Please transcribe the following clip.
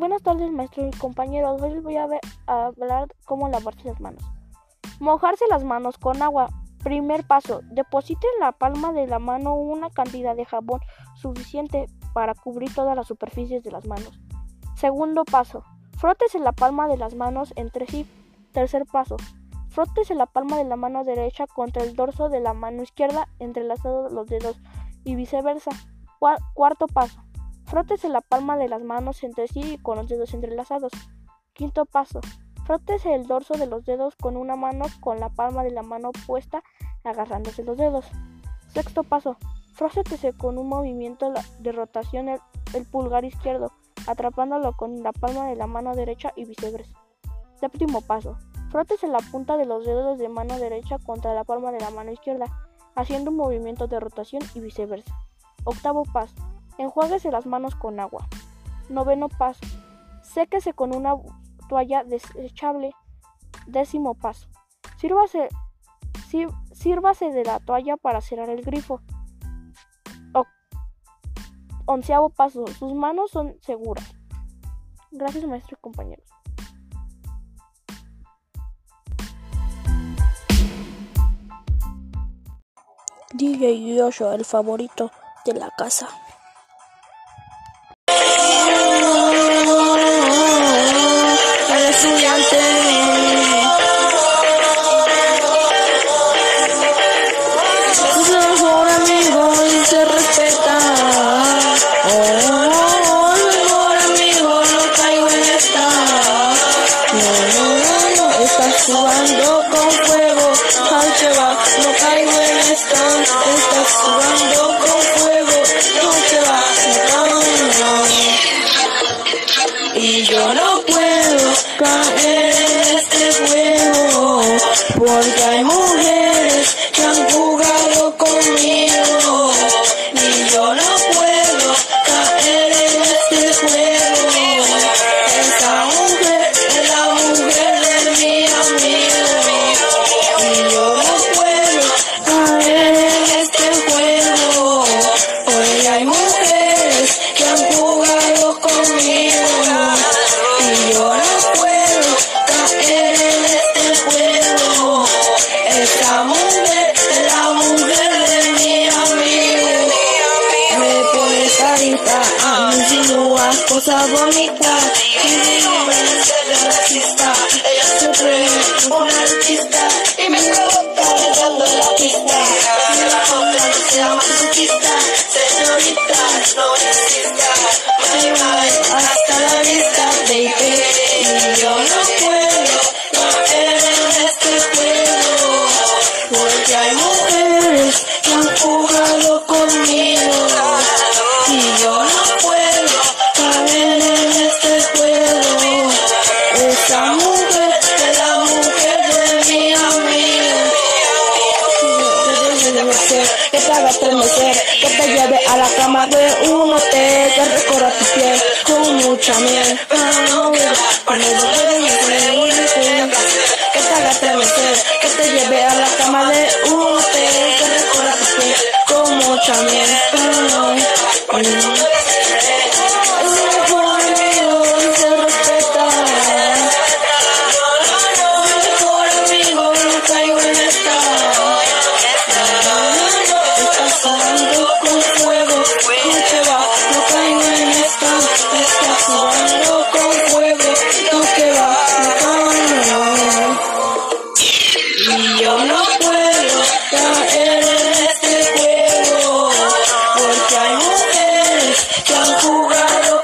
Buenas tardes, maestro y compañeros. Hoy les voy a, hablar cómo lavarse las manos. Mojarse las manos con agua. Primer paso. Deposite en la palma de la mano una cantidad de jabón suficiente para cubrir todas las superficies de las manos. Segundo paso. Frótese la palma de las manos entre sí. Tercer paso. Frótese la palma de la mano derecha contra el dorso de la mano izquierda entrelazados los dedos y viceversa. Cuarto paso. Frótese la palma de las manos entre sí y con los dedos entrelazados. Quinto paso. Frótese el dorso de los dedos con una mano con la palma de la mano puesta agarrándose los dedos. Sexto paso. Frótese con un movimiento de rotación el, el pulgar izquierdo, atrapándolo con la palma de la mano derecha y viceversa. Séptimo paso. Frótese la punta de los dedos de mano derecha contra la palma de la mano izquierda, haciendo un movimiento de rotación y viceversa. Octavo paso. Enjuáguese las manos con agua. Noveno paso. Séquese con una toalla desechable. Décimo paso. Sírvase, de la toalla para cerrar el grifo. onceavo paso. Sus manos son seguras. Gracias, maestro y compañeros. DJ Yoyo, el favorito de la casa. Jugando con fuego, al que va, no caigo en esta, estás jugando con fuego, no te va, no Y yo no puedo caer en este juego, porque hay insinúa cosas bonitas y ven ser racista ella se cree una artista. Y me provoca dando la pista. Me la otra se llama conquista que te lleve a la cama de un hotel que recorra tus pies con mucha miel. Que te haga tremecer, que te lleve a la cama de un hotel que recorra tus pies con mucha miel. yo no puedo caer.